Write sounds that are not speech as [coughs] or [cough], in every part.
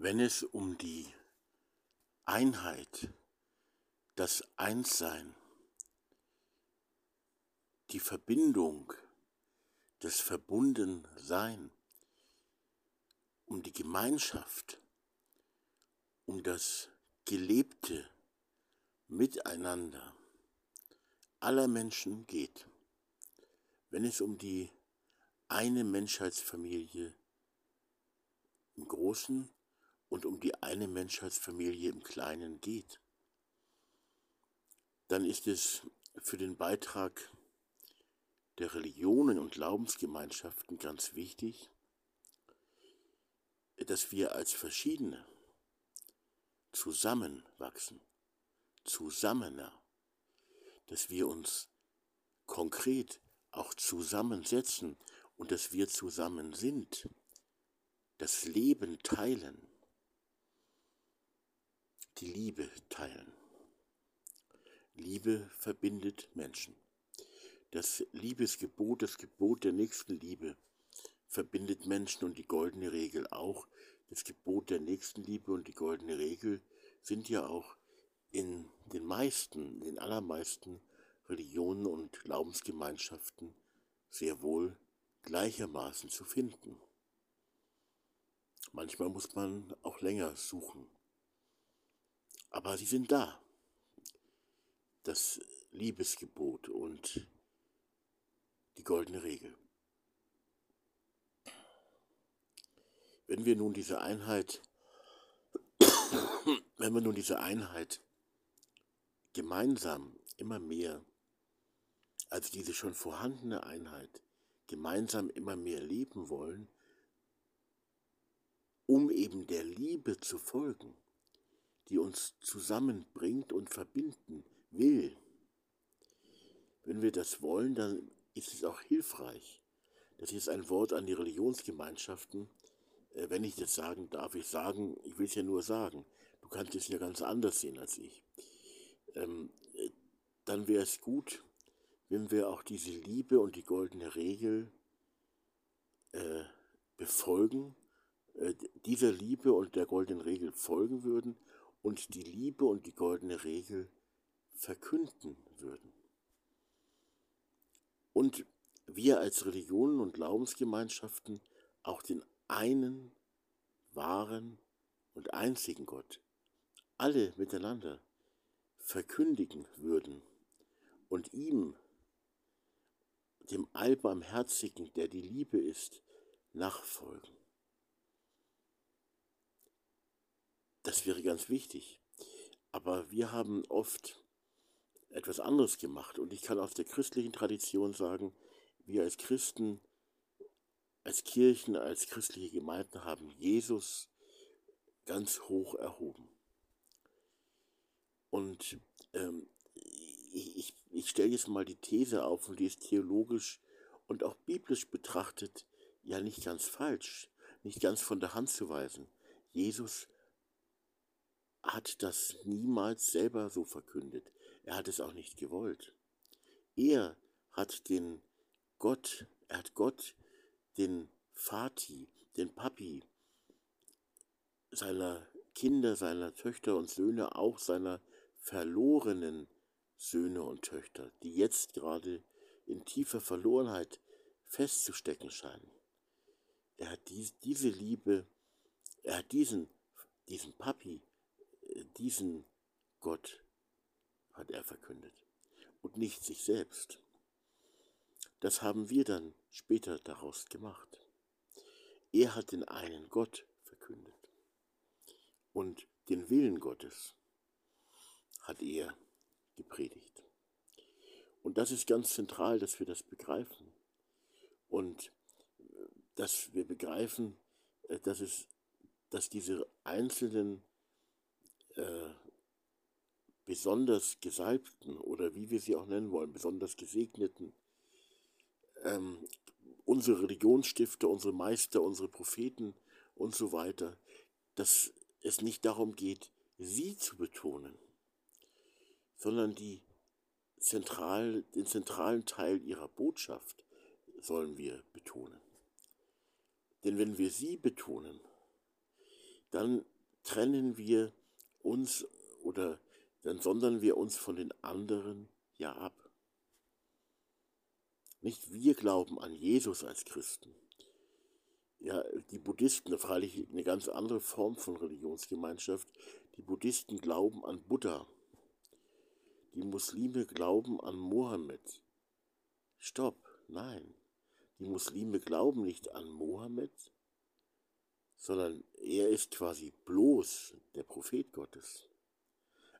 wenn es um die Einheit, das Einssein, die Verbindung, das Verbundensein, um die Gemeinschaft, um das gelebte Miteinander aller Menschen geht, wenn es um die eine Menschheitsfamilie im Großen und um die eine Menschheitsfamilie im Kleinen geht, dann ist es für den Beitrag der Religionen und Glaubensgemeinschaften ganz wichtig, dass wir als Verschiedene zusammenwachsen, zusammener, dass wir uns konkret auch zusammensetzen und dass wir zusammen sind, das Leben teilen, die Liebe teilen. Liebe verbindet Menschen. Das Liebesgebot, das Gebot der Nächstenliebe verbindet Menschen und die goldene Regel auch. Das Gebot der Nächstenliebe und die goldene Regel sind ja auch in den meisten, den allermeisten Religionen und Glaubensgemeinschaften sehr wohl gleichermaßen zu finden. Manchmal muss man auch länger suchen. Aber sie sind da. Das Liebesgebot und die goldene Regel. Wenn wir nun diese Einheit, [coughs] wenn wir nun diese Einheit gemeinsam immer mehr, als diese schon vorhandene Einheit, gemeinsam immer mehr leben wollen, um eben der Liebe zu folgen, die uns zusammenbringt und verbinden will. Wenn wir das wollen, dann ist es auch hilfreich. Das ist ein Wort an die Religionsgemeinschaften. Äh, wenn ich das sagen darf, ich sagen, ich will es ja nur sagen. Du kannst es ja ganz anders sehen als ich. Ähm, äh, dann wäre es gut, wenn wir auch diese Liebe und die goldene Regel äh, befolgen, dieser Liebe und der goldenen Regel folgen würden und die Liebe und die goldene Regel verkünden würden. Und wir als Religionen und Glaubensgemeinschaften auch den einen wahren und einzigen Gott, alle miteinander verkündigen würden und ihm, dem Allbarmherzigen, der die Liebe ist, nachfolgen. Das wäre ganz wichtig. Aber wir haben oft etwas anderes gemacht. Und ich kann aus der christlichen Tradition sagen, wir als Christen, als Kirchen, als christliche Gemeinden haben Jesus ganz hoch erhoben. Und ähm, ich, ich, ich stelle jetzt mal die These auf und die ist theologisch und auch biblisch betrachtet ja nicht ganz falsch, nicht ganz von der Hand zu weisen. Jesus hat das niemals selber so verkündet. Er hat es auch nicht gewollt. Er hat den Gott, er hat Gott, den Vati, den Papi seiner Kinder, seiner Töchter und Söhne, auch seiner verlorenen Söhne und Töchter, die jetzt gerade in tiefer Verlorenheit festzustecken scheinen. Er hat dies, diese Liebe, er hat diesen, diesen Papi diesen Gott hat er verkündet und nicht sich selbst. Das haben wir dann später daraus gemacht. Er hat den einen Gott verkündet und den Willen Gottes hat er gepredigt. Und das ist ganz zentral, dass wir das begreifen und dass wir begreifen, äh, dass es, dass diese einzelnen äh, besonders Gesalbten oder wie wir sie auch nennen wollen, besonders Gesegneten, ähm, unsere Religionsstifter, unsere Meister, unsere Propheten und so weiter, dass es nicht darum geht, sie zu betonen, sondern die zentral, den zentralen Teil ihrer Botschaft sollen wir betonen. Denn wenn wir sie betonen, dann trennen wir uns oder dann sondern wir uns von den anderen ja ab. Nicht wir glauben an Jesus als Christen. Ja, die Buddhisten, freilich eine ganz andere Form von Religionsgemeinschaft, die Buddhisten glauben an Buddha. Die Muslime glauben an Mohammed. Stopp, nein. Die Muslime glauben nicht an Mohammed, sondern er ist quasi bloß der Prophet Gottes.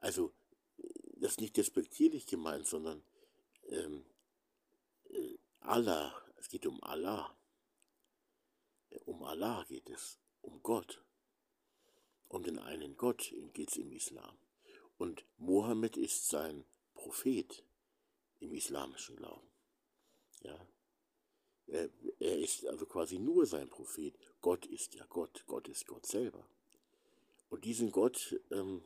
Also, das ist nicht despektierlich gemeint, sondern ähm, äh, Allah, es geht um Allah. Um Allah geht es, um Gott. Um den einen Gott geht es im Islam. Und Mohammed ist sein Prophet im islamischen Glauben. Ja. Er, er ist also quasi nur sein Prophet. Gott ist ja Gott. Gott ist Gott selber. Und diesen Gott, ähm,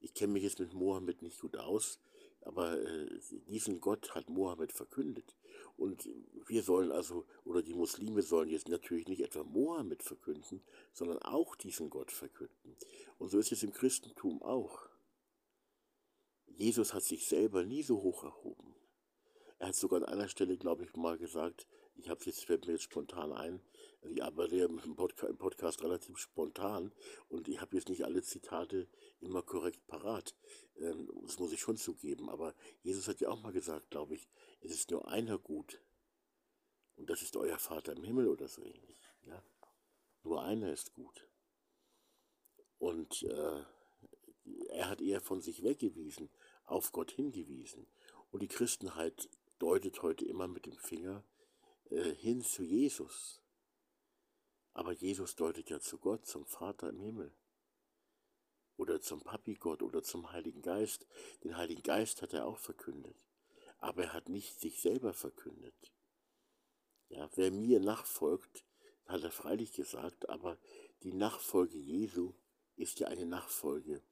ich kenne mich jetzt mit Mohammed nicht gut aus, aber äh, diesen Gott hat Mohammed verkündet. Und wir sollen also, oder die Muslime sollen jetzt natürlich nicht etwa Mohammed verkünden, sondern auch diesen Gott verkünden. Und so ist es im Christentum auch. Jesus hat sich selber nie so hoch erhoben. Er hat sogar an einer Stelle, glaube ich, mal gesagt, ich habe jetzt, fällt mir jetzt spontan ein, ich arbeite ja im Podcast, im Podcast relativ spontan und ich habe jetzt nicht alle Zitate immer korrekt parat. Ähm, das muss ich schon zugeben, aber Jesus hat ja auch mal gesagt, glaube ich, es ist nur einer gut und das ist euer Vater im Himmel oder so ähnlich. Ja? Nur einer ist gut. Und äh, er hat eher von sich weggewiesen, auf Gott hingewiesen. Und die Christenheit deutet heute immer mit dem Finger äh, hin zu Jesus. Aber Jesus deutet ja zu Gott, zum Vater im Himmel. Oder zum Papi Gott oder zum Heiligen Geist. Den Heiligen Geist hat er auch verkündet. Aber er hat nicht sich selber verkündet. Ja, wer mir nachfolgt, hat er freilich gesagt, aber die Nachfolge Jesu ist ja eine Nachfolge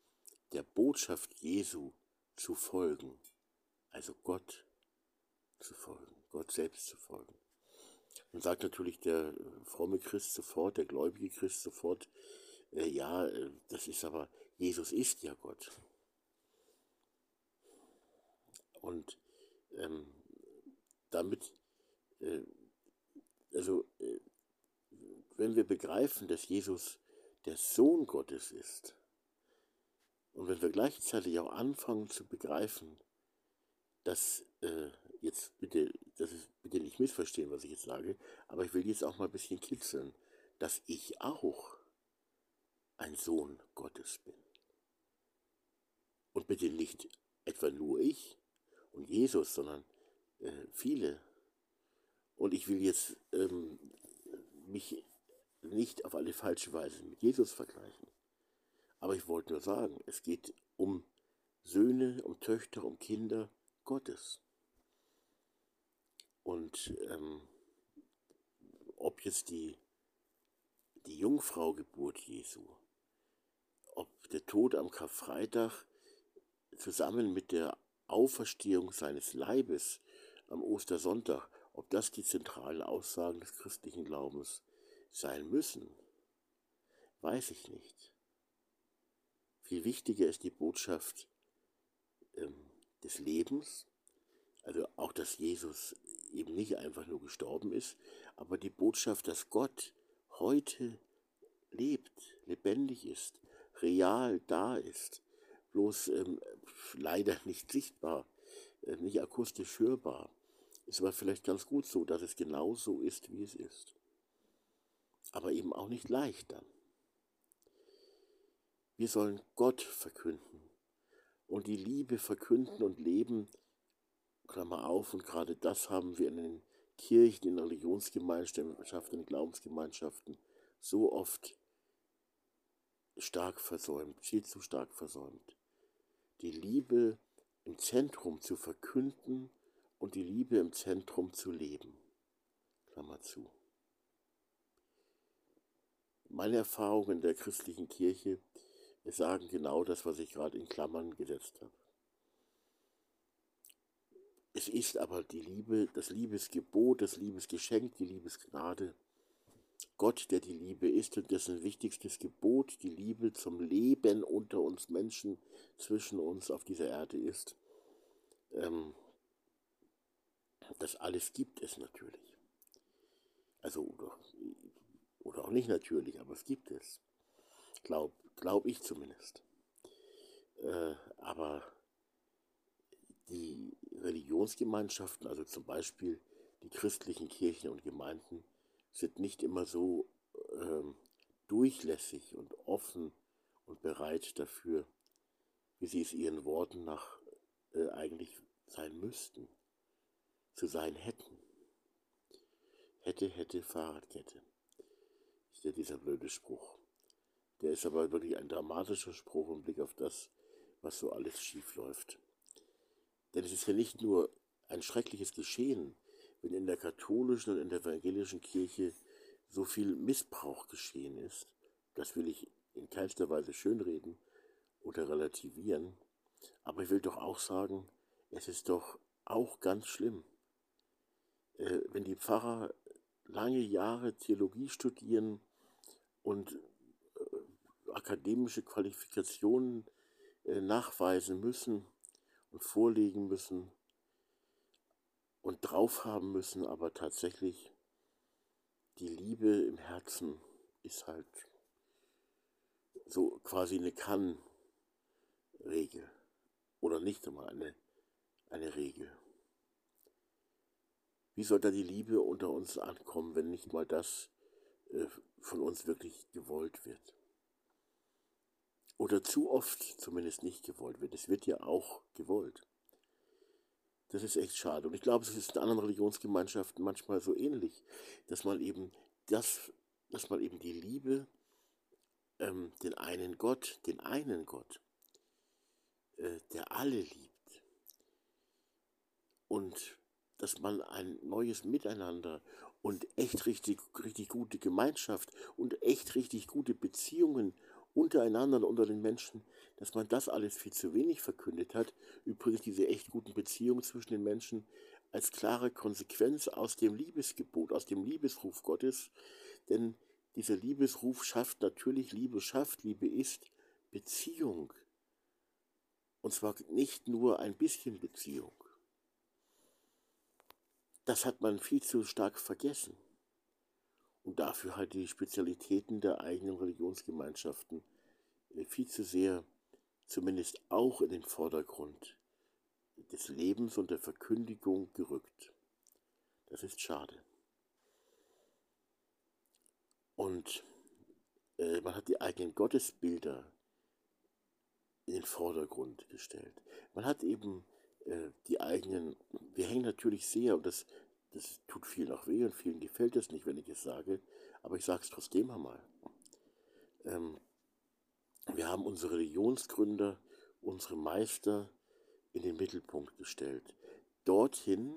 der Botschaft Jesu zu folgen. Also Gott zu folgen, Gott selbst zu folgen. Dann sagt natürlich der äh, fromme Christ sofort, der gläubige Christ sofort, äh, ja, äh, das ist aber, Jesus ist ja Gott. Und ähm, damit, äh, also äh, wenn wir begreifen, dass Jesus der Sohn Gottes ist, und wenn wir gleichzeitig auch anfangen zu begreifen, dass äh, jetzt bitte, das ist bitte nicht missverstehen, was ich jetzt sage, aber ich will jetzt auch mal ein bisschen kitzeln, dass ich auch ein Sohn Gottes bin. Und bitte nicht etwa nur ich und Jesus, sondern äh, viele. Und ich will jetzt ähm, mich nicht auf eine falsche Weise mit Jesus vergleichen. Aber ich wollte nur sagen, es geht um Söhne, um Töchter, um Kinder Gottes. Und ähm, ob jetzt die, die Jungfraugeburt Jesu, ob der Tod am Karfreitag zusammen mit der Auferstehung seines Leibes am Ostersonntag, ob das die zentralen Aussagen des christlichen Glaubens sein müssen, weiß ich nicht. Viel wichtiger ist die Botschaft ähm, des Lebens, also auch, dass Jesus eben nicht einfach nur gestorben ist, aber die Botschaft, dass Gott heute lebt, lebendig ist, real da ist, bloß ähm, leider [laughs] nicht sichtbar, äh, nicht akustisch hörbar. Ist aber vielleicht ganz gut so, dass es genau so ist, wie es ist. Aber eben auch nicht leicht dann. Wir sollen Gott verkünden und die Liebe verkünden und leben, Klammer auf, und gerade das haben wir in den Kirchen, in Religionsgemeinschaften, in Glaubensgemeinschaften so oft stark versäumt, viel zu stark versäumt. Die Liebe im Zentrum zu verkünden und die Liebe im Zentrum zu leben. Klammer zu. Meine Erfahrungen der christlichen Kirche sagen genau das, was ich gerade in Klammern gesetzt habe. Es ist aber die Liebe, das Liebesgebot, das Liebesgeschenk, die Liebesgnade, Gott, der die Liebe ist und dessen wichtigstes Gebot die Liebe zum Leben unter uns Menschen, zwischen uns auf dieser Erde ist. Ähm, das alles gibt es natürlich. Also, oder, oder auch nicht natürlich, aber es gibt es. Glaube glaub ich zumindest. Äh, aber die Religionsgemeinschaften, also zum Beispiel die christlichen Kirchen und Gemeinden, sind nicht immer so ähm, durchlässig und offen und bereit dafür, wie sie es ihren Worten nach äh, eigentlich sein müssten, zu sein hätten. Hätte, hätte, Fahrradkette. Ist ja dieser blöde Spruch. Der ist aber wirklich ein dramatischer Spruch im Blick auf das, was so alles schief läuft. Denn es ist ja nicht nur ein schreckliches Geschehen, wenn in der katholischen und in der evangelischen Kirche so viel Missbrauch geschehen ist. Das will ich in keinster Weise schönreden oder relativieren. Aber ich will doch auch sagen, es ist doch auch ganz schlimm, äh, wenn die Pfarrer lange Jahre Theologie studieren und äh, akademische Qualifikationen äh, nachweisen müssen vorlegen müssen und drauf haben müssen, aber tatsächlich die Liebe im Herzen ist halt so quasi eine Kann-Regel oder nicht einmal eine, eine Regel. Wie soll da die Liebe unter uns ankommen, wenn nicht mal das äh, von uns wirklich gewollt wird? Oder zu oft zumindest nicht gewollt wird. Es wird ja auch gewollt. Das ist echt schade. Und ich glaube, es ist in anderen Religionsgemeinschaften manchmal so ähnlich, dass man eben das, dass man eben die Liebe, ähm, den einen Gott, den einen Gott, äh, der alle liebt, und dass man ein neues Miteinander und echt richtig, richtig gute Gemeinschaft und echt richtig gute Beziehungen untereinander unter den Menschen, dass man das alles viel zu wenig verkündet hat. Übrigens diese echt guten Beziehungen zwischen den Menschen als klare Konsequenz aus dem Liebesgebot, aus dem Liebesruf Gottes. Denn dieser Liebesruf schafft natürlich Liebe, schafft Liebe ist Beziehung. Und zwar nicht nur ein bisschen Beziehung. Das hat man viel zu stark vergessen und dafür halt die Spezialitäten der eigenen Religionsgemeinschaften äh, viel zu sehr, zumindest auch in den Vordergrund des Lebens und der Verkündigung gerückt. Das ist schade. Und äh, man hat die eigenen Gottesbilder in den Vordergrund gestellt. Man hat eben äh, die eigenen, wir hängen natürlich sehr, und das das tut vielen auch weh und vielen gefällt es nicht, wenn ich es sage, aber ich sage es trotzdem einmal. Ähm, wir haben unsere Religionsgründer, unsere Meister in den Mittelpunkt gestellt. Dorthin,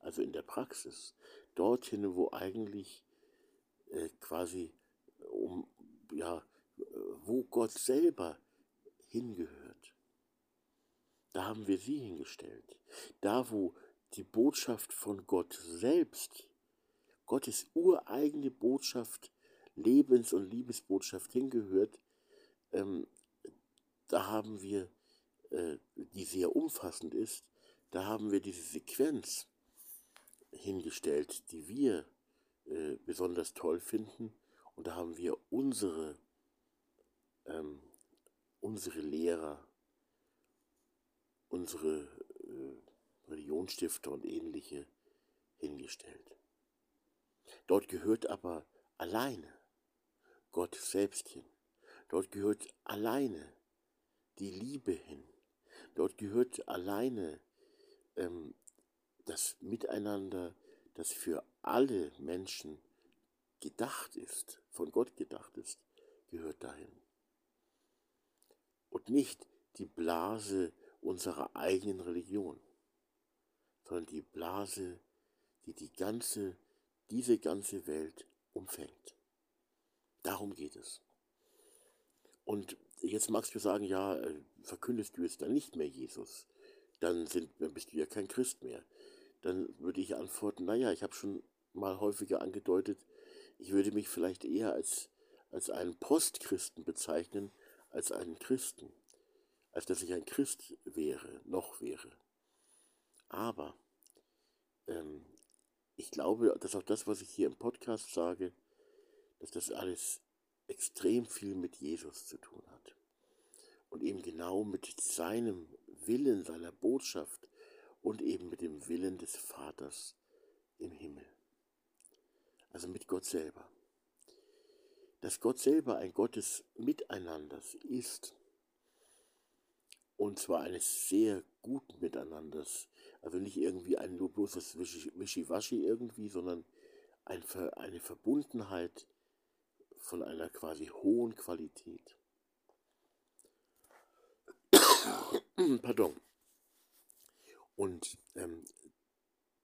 also in der Praxis, dorthin, wo eigentlich äh, quasi um, ja, wo Gott selber hingehört. Da haben wir sie hingestellt. Da, wo die Botschaft von Gott selbst, Gottes ureigene Botschaft, Lebens- und Liebesbotschaft hingehört, ähm, da haben wir, äh, die sehr umfassend ist, da haben wir diese Sequenz hingestellt, die wir äh, besonders toll finden. Und da haben wir unsere, ähm, unsere Lehrer, unsere Religionsstifter und ähnliche hingestellt. Dort gehört aber alleine Gott selbst hin. Dort gehört alleine die Liebe hin. Dort gehört alleine ähm, das Miteinander, das für alle Menschen gedacht ist, von Gott gedacht ist, gehört dahin. Und nicht die Blase unserer eigenen Religion sondern die Blase, die die ganze, diese ganze Welt umfängt. Darum geht es. Und jetzt magst du sagen, ja, äh, verkündest du jetzt dann nicht mehr Jesus, dann, sind, dann bist du ja kein Christ mehr. Dann würde ich antworten, naja, ich habe schon mal häufiger angedeutet, ich würde mich vielleicht eher als, als einen Postchristen bezeichnen, als einen Christen, als dass ich ein Christ wäre, noch wäre. Aber ähm, ich glaube, dass auch das, was ich hier im Podcast sage, dass das alles extrem viel mit Jesus zu tun hat. Und eben genau mit seinem Willen, seiner Botschaft und eben mit dem Willen des Vaters im Himmel. Also mit Gott selber. Dass Gott selber ein Gott des Miteinanders ist. Und zwar eines sehr guten Miteinanders. Also nicht irgendwie ein nur bloßes Wischiwaschi irgendwie, sondern ein, eine Verbundenheit von einer quasi hohen Qualität. [coughs] Pardon. Und ähm,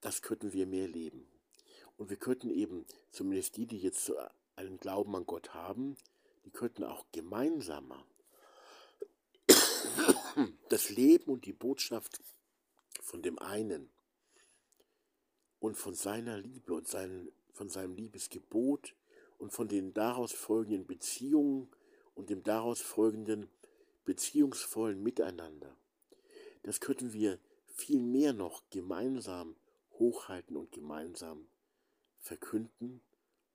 das könnten wir mehr leben. Und wir könnten eben, zumindest die, die jetzt einen Glauben an Gott haben, die könnten auch gemeinsamer [coughs] das Leben und die Botschaft von dem einen und von seiner Liebe und seinen, von seinem Liebesgebot und von den daraus folgenden Beziehungen und dem daraus folgenden beziehungsvollen Miteinander. Das könnten wir viel mehr noch gemeinsam hochhalten und gemeinsam verkünden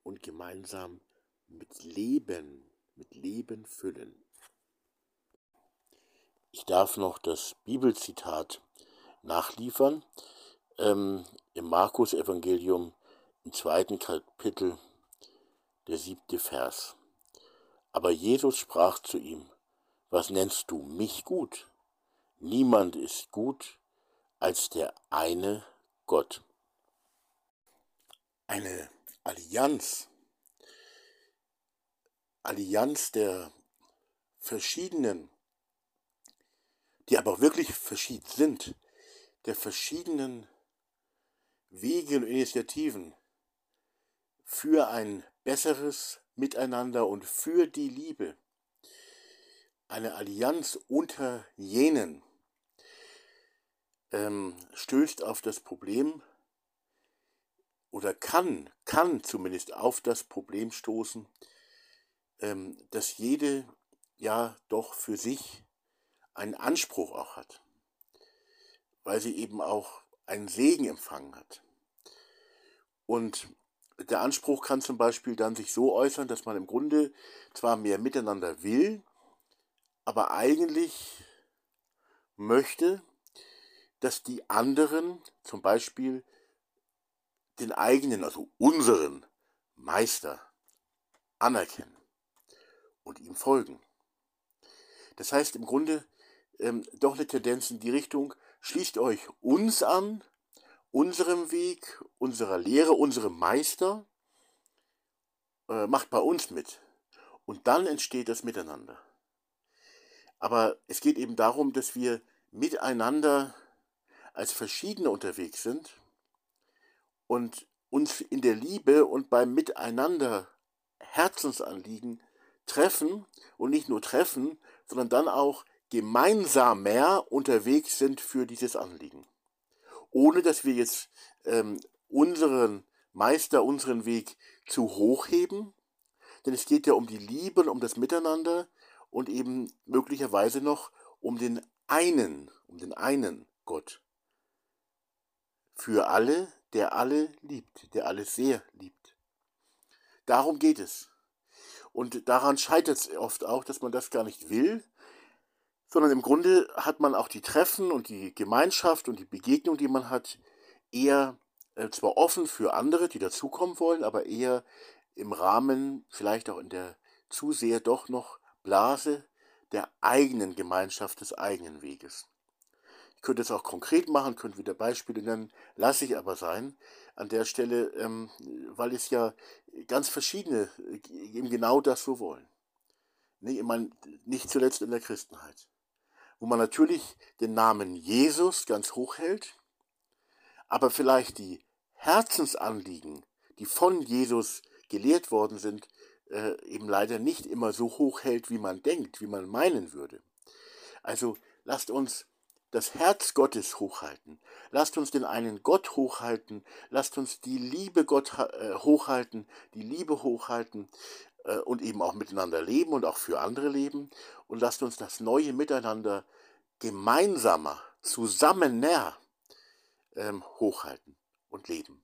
und gemeinsam mit Leben, mit Leben füllen. Ich darf noch das Bibelzitat nachliefern. Ähm, Im Markus-Evangelium im zweiten Kapitel, der siebte Vers. Aber Jesus sprach zu ihm, was nennst du mich gut? Niemand ist gut als der eine Gott. Eine Allianz, Allianz der verschiedenen, die aber wirklich verschieden sind, der verschiedenen Wege und Initiativen für ein besseres Miteinander und für die Liebe. Eine Allianz unter jenen ähm, stößt auf das Problem oder kann, kann zumindest auf das Problem stoßen, ähm, dass jede ja doch für sich einen Anspruch auch hat, weil sie eben auch einen Segen empfangen hat. Und der Anspruch kann zum Beispiel dann sich so äußern, dass man im Grunde zwar mehr miteinander will, aber eigentlich möchte, dass die anderen zum Beispiel den eigenen, also unseren Meister anerkennen und ihm folgen. Das heißt im Grunde ähm, doch eine Tendenz in die Richtung, schließt euch uns an, unserem Weg, unserer Lehre, unserem Meister, äh, macht bei uns mit. Und dann entsteht das Miteinander. Aber es geht eben darum, dass wir miteinander als Verschiedene unterwegs sind und uns in der Liebe und beim Miteinander Herzensanliegen treffen und nicht nur treffen, sondern dann auch gemeinsamer unterwegs sind für dieses Anliegen. Ohne dass wir jetzt ähm, unseren Meister, unseren Weg zu hoch heben, denn es geht ja um die Liebe und um das Miteinander und eben möglicherweise noch um den einen, um den einen Gott für alle, der alle liebt, der alle sehr liebt. Darum geht es. Und daran scheitert es oft auch, dass man das gar nicht will, sondern im Grunde hat man auch die Treffen und die Gemeinschaft und die Begegnung, die man hat, eher äh, zwar offen für andere, die dazukommen wollen, aber eher im Rahmen, vielleicht auch in der zu sehr doch noch Blase der eigenen Gemeinschaft des eigenen Weges. Ich könnte es auch konkret machen, könnte wieder Beispiele nennen, lasse ich aber sein an der Stelle, ähm, weil es ja ganz verschiedene äh, eben genau das so wollen. Ich meine, nicht zuletzt in der Christenheit. Wo man natürlich den Namen Jesus ganz hoch hält, aber vielleicht die Herzensanliegen, die von Jesus gelehrt worden sind, äh, eben leider nicht immer so hoch hält, wie man denkt, wie man meinen würde. Also lasst uns das Herz Gottes hochhalten. Lasst uns den einen Gott hochhalten. Lasst uns die Liebe Gott äh, hochhalten, die Liebe hochhalten und eben auch miteinander leben und auch für andere leben. Und lasst uns das neue Miteinander gemeinsamer, zusammener ähm, hochhalten und leben.